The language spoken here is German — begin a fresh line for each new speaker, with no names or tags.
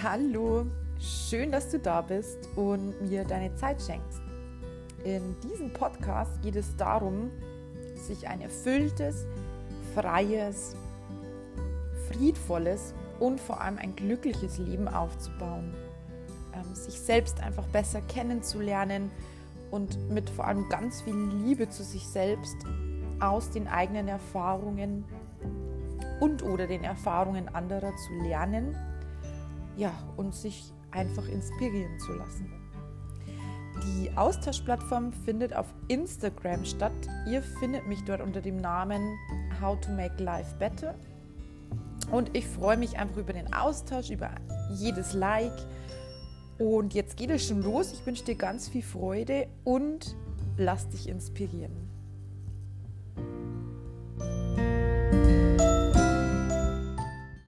Hallo, schön, dass du da bist und mir deine Zeit schenkst. In diesem Podcast geht es darum, sich ein erfülltes, freies, friedvolles und vor allem ein glückliches Leben aufzubauen. Ähm, sich selbst einfach besser kennenzulernen und mit vor allem ganz viel Liebe zu sich selbst aus den eigenen Erfahrungen und oder den Erfahrungen anderer zu lernen ja, und sich einfach inspirieren zu lassen. Die Austauschplattform findet auf Instagram statt. Ihr findet mich dort unter dem Namen How to Make Life Better. Und ich freue mich einfach über den Austausch, über jedes Like. Und jetzt geht es schon los. Ich wünsche dir ganz viel Freude und lass dich inspirieren.